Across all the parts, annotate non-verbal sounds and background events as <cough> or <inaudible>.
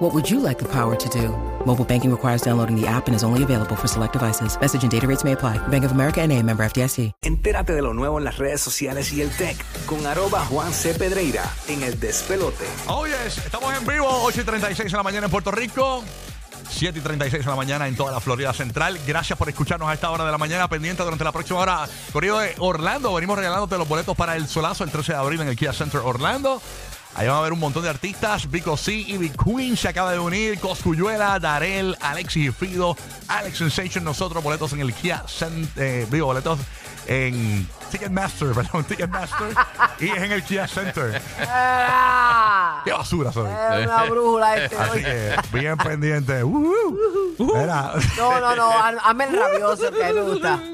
What would you like the power to do? Mobile banking requires downloading the app and is only available for select devices. Message and data rates may apply. Bank of America and a member FDIC. Entérate de lo nuevo en las redes sociales y el tech con arroba Juan C. Pedreira en El Despelote. Oh, yes. Estamos en vivo, 8 y 36 de la mañana en Puerto Rico. 7 y 36 de la mañana en toda la Florida Central. Gracias por escucharnos a esta hora de la mañana. Pendiente durante la próxima hora. Corrido de Orlando. Venimos regalándote los boletos para el solazo el 13 de abril en el Kia Center Orlando. Ahí van a ver un montón de artistas. Vico C y Big Queen se acaba de unir. Coscuyuela, Darel, Alexis y Fido, Alex Sensation. Nosotros, boletos en el Kia Center. Eh, digo, boletos en Ticketmaster, <laughs> perdón, Ticketmaster. y es en el Kia Center. Ah, Qué basura soy. es una brújula este Así hoy. que bien pendiente. <laughs> Uh, uh. No, no, no, haz- hazme el rabioso que a mí me gusta. <laughs>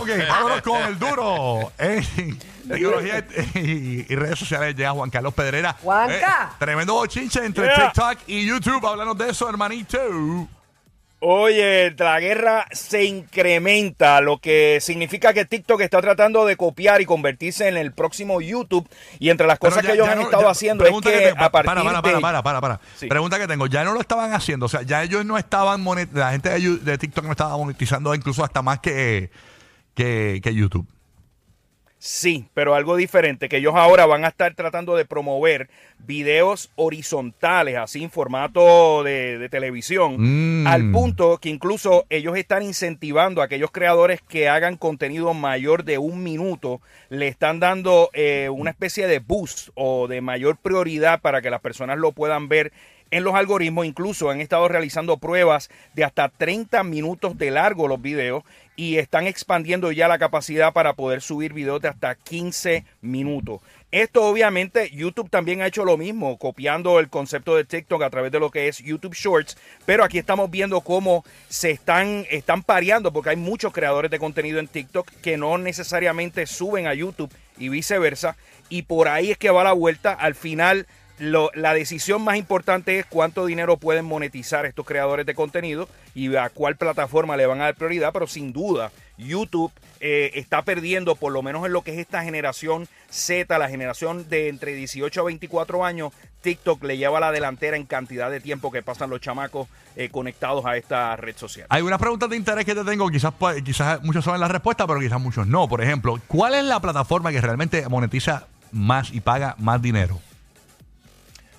Ok, vámonos con el duro. En tecnología y, y redes sociales llega Juan Carlos Pedrera. Juanca. Eh, tremendo bochinche entre Yeah. TikTok y YouTube. Háblanos de eso, hermanito. Oye, la guerra se incrementa, lo que significa que TikTok está tratando de copiar y convertirse en el próximo YouTube. Y entre las cosas ya- que ellos han no- estado ya- haciendo es pregunta que, tengo, a partir para, para, para, de... para, para, para. Sí. Pregunta que tengo. Ya no lo estaban haciendo. O sea, ya ellos no estaban monet- La gente de, de TikTok no estaba monetizando incluso hasta más que, que, que YouTube. Sí, pero algo diferente, que ellos ahora van a estar tratando de promover videos horizontales, así en formato de, de televisión, Mm. al punto que incluso ellos están incentivando a aquellos creadores que hagan contenido mayor de un minuto, le están dando eh, una especie de boost o de mayor prioridad para que las personas lo puedan ver en los algoritmos incluso han estado realizando pruebas de hasta 30 minutos de largo los videos y están expandiendo ya la capacidad para poder subir videos de hasta 15 minutos. Esto obviamente YouTube también ha hecho lo mismo, copiando el concepto de TikTok a través de lo que es YouTube Shorts, pero aquí estamos viendo cómo se están, están pareando porque hay muchos creadores de contenido en TikTok que no necesariamente suben a YouTube y viceversa, y por ahí es que va la vuelta. Al final la decisión más importante es cuánto dinero pueden monetizar estos creadores de contenido y a cuál plataforma le van a dar prioridad, pero sin duda YouTube eh, está perdiendo, por lo menos en lo que es esta generación Z, la generación de entre 18 a 24 años, TikTok le lleva la delantera en cantidad de tiempo que pasan los chamacos eh, conectados a esta red social. Hay unas preguntas de interés que te tengo. Quizás, pues, quizás muchos saben la respuesta, pero quizás muchos no. Por ejemplo, ¿cuál es la plataforma que realmente monetiza más y paga más dinero?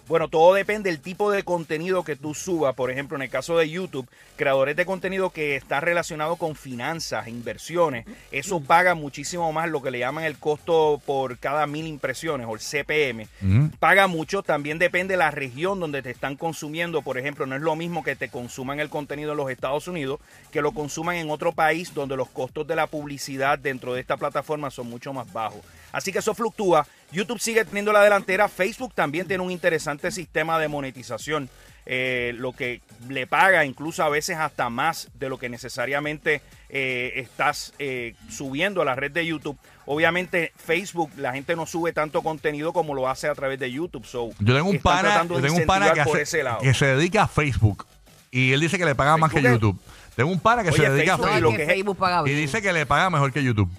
Bueno, todo depende del tipo de contenido que tú subas. Por ejemplo, en el caso de YouTube, creadores de contenido que está relacionado con finanzas, inversiones, eso paga muchísimo más lo que le llaman el costo por cada mil impresiones o el CPM. Mm. Paga mucho, también depende de la región donde te están consumiendo. Por ejemplo, no es lo mismo que te consuman el contenido en los Estados Unidos que lo consuman en otro país donde los costos de la publicidad dentro de esta plataforma son mucho más bajos. Así que eso fluctúa. YouTube sigue teniendo la delantera. Facebook también tiene un interesante sistema de monetización. eh, lo que le paga incluso a veces hasta más de lo que necesariamente eh, estás eh, subiendo a la red de YouTube. Obviamente Facebook, la gente no sube tanto contenido como lo hace a través de YouTube. So, Yo tengo un pana, tratando yo de tengo un pana que, incentivar por hace- ese lado. que se dedica a Facebook. Y él dice que le paga más que es- YouTube. Tengo un pana que Oye, se dedica Facebook a y lo Facebook. que que es- Facebook paga Y dice que le paga mejor que YouTube.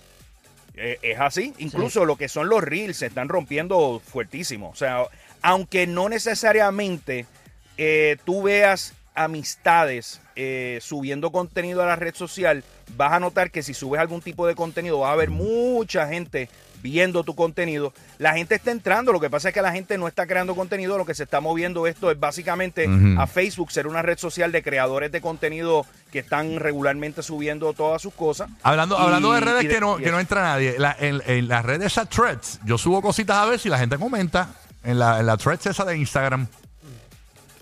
Eh, es así. Incluso lo que son los reels se están rompiendo fuertísimo. O sea, aunque no necesariamente eh, tú veas amistades eh, subiendo contenido a la red social, vas a notar que si subes algún tipo de contenido, va a haber mucha gente viendo tu contenido. La gente está entrando, lo que pasa es que la gente no está creando contenido, lo que se está moviendo esto es básicamente a Facebook ser una red social de creadores de contenido que están regularmente subiendo todas sus cosas. Hablando, Y- hablando de redes de- que no, que no entra nadie, la- en, en las redes esas threads, yo subo cositas a ver si la gente comenta en la, en la threads esa de Instagram.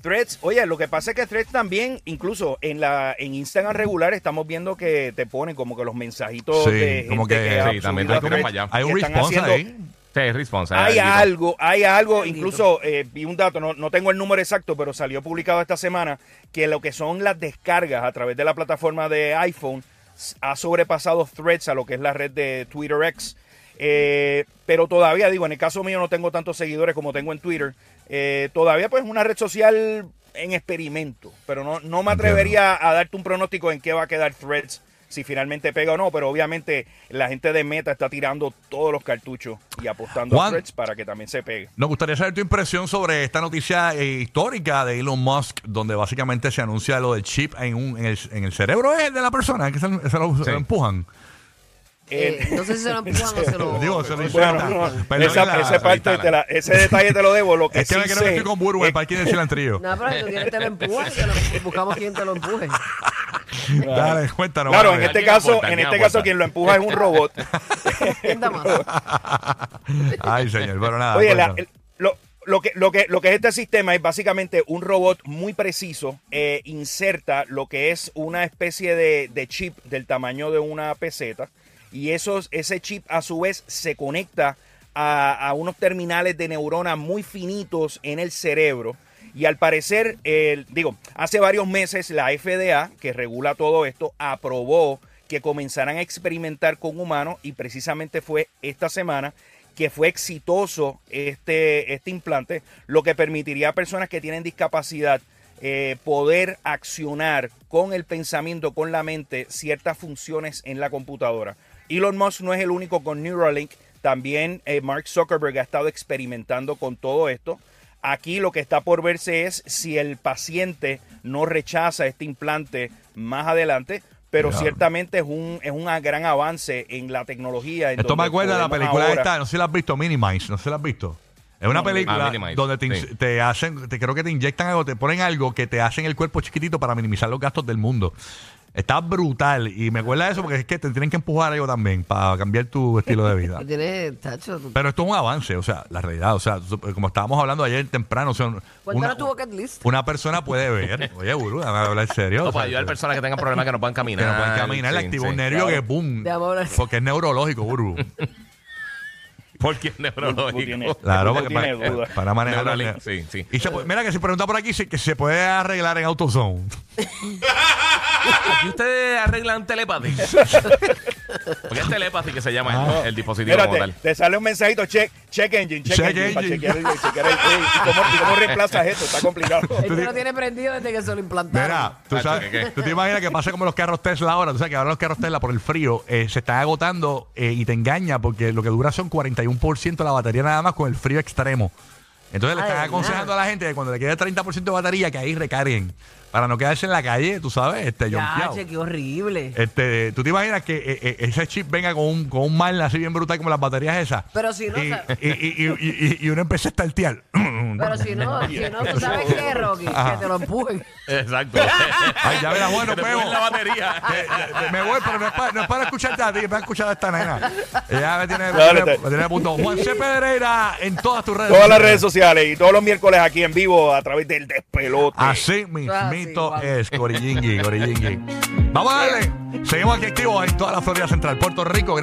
Threads, oye, lo que pasa es que Threads también, incluso en la en Instagram regular, estamos viendo que te ponen como que los mensajitos Sí, de como gente que- sí, también allá. Hay un response ahí. Sí, response. Hay algo. hay algo, incluso eh, vi un dato, no, no tengo el número exacto, pero salió publicado esta semana que lo que son las descargas a través de la plataforma de iPhone ha sobrepasado Threads a lo que es la red de Twitter X. Eh, pero todavía, digo, en el caso mío no tengo tantos seguidores como tengo en Twitter. Eh, todavía pues es una red social en experimento. Pero no, no me atrevería a darte un pronóstico en qué va a quedar Threads si finalmente pega o no, pero obviamente la gente de Meta está tirando todos los cartuchos y apostando Juan. a Threads para que también se pegue. Nos gustaría saber tu impresión sobre esta noticia eh, histórica de Elon Musk, donde básicamente se anuncia lo del chip en, un, en, el, en el cerebro de la persona, que se, lo- se lo, se lo empujan. Eh, no sé si se lo empujan <laughs> o se lo. Digo, se lo Bueno, no, esa, la- esa parte te la- ese detalle te lo debo. Lo que es que sí me creo sé que estoy con Burbu, es- el parque del cilantrillo. No, pero si tú quieres te lo empujan, buscamos quien te lo empuje. Dale, cuéntanos. Claro, en este ¿Quién caso, aporta? en ¿Quién este aporta? caso quien lo empuja es un robot. <laughs> <laughs> Ay, señor, pero nada. Oye, la- el- lo, lo que, lo, que, lo que es este sistema es básicamente un robot muy preciso, eh, inserta lo que es una especie de, de chip del tamaño de una peseta y esos, ese chip a su vez se conecta a, unos terminales de neuronas muy finitos en el cerebro. Y al parecer, el- digo, hace varios meses la FDA, que regula todo esto, aprobó que comenzaran a experimentar con humanos y precisamente fue esta semana que fue exitoso este, este implante, lo que permitiría a personas que tienen discapacidad eh, poder accionar con el pensamiento, con la mente, ciertas funciones en la computadora. Elon Musk no es el único con Neuralink, también eh, Mark Zuckerberg ha estado experimentando con todo esto. Aquí lo que está por verse es si el paciente no rechaza este implante más adelante, pero ciertamente es un, es un gran avance en la tecnología. en Esto me acuerda de la película ahora- esta, no sé si la has visto, Minimize, no sé si la has visto. Es una película Ah, Minimize, donde te, in- sí. te hacen, te, creo que te inyectan algo, te ponen algo que te hacen el cuerpo chiquitito para minimizar los gastos del mundo. Está brutal y me acuerda de eso porque es que te tienen que empujar algo también para cambiar tu estilo de vida. <laughs> Y Tienes, tacho. tú- Pero esto es un avance, o sea, la realidad, o sea, como estábamos hablando ayer temprano, o sea, una, tu bucket list. una persona puede ver, <laughs> oye, Buru, dame a hablar en serio. No, sea, para ayudar a personas que tengan <laughs> problemas que no puedan que caminar. no pueden caminar, le Sí, activa sí. un nervio claro. que boom, Déjame hablar. porque es neurológico, Buru. Porque es neurológico. tienes- Claro, porque tienes para, duda. para manejar Neuralink, nervios. sí, sí. Y se puede- mira que si pregunta por aquí si, que se puede arreglar en AutoZone. <laughs> Aquí ustedes arreglan telepathy. <laughs> Porque es telepathy que se llama Ah. el, el dispositivo como Espérate, tal. te sale un mensajito, check, check engine, check, Check engine, para engine. chequear, el- chequear el- Ey, ¿y, cómo, ¿Y cómo reemplazas esto? Está complicado. Este lo tiene prendido desde que se lo implantaron. Mira, tú, Ah, sabes, ¿qué, qué? tú te imaginas que pasa como los carros Tesla ahora. Tú sabes que ahora los carros Tesla por el frío eh, se están agotando eh, y te engaña porque lo que dura son 41% de la batería nada más con el frío extremo. Entonces le Ah, están aconsejando a la gente que cuando le quede 30% de batería que ahí recarguen para no quedarse en la calle, tú sabes, este, Ya, yonkeado. che, qué horrible. Este, ¿Tú te imaginas que eh, eh, ese chip venga con un, con un mal así bien brutal como las baterías esas? Pero si no, y, y, y, y, y- y uno empieza a estartear. <laughs> Pero si no, si no, tú sabes qué, Rocky, que te lo empujen. Exacto. <laughs> Ay, ya verás, bueno, Que te ponen la batería. <laughs> Eh, eh, me voy, pero no es, para, no es para escucharte a ti, es para escuchar a esta nena. Ella me tiene, me tiene, me tiene a punto. Juan C. Pedreira en todas tus redes Todas las redes sociales y todos los miércoles aquí en vivo a través del despelote. Así Ah, igual. es, Corillingui, Corillingui. <laughs> Vamos a darle. Seguimos aquí activos en toda la Florida Central, Puerto Rico. Gracias.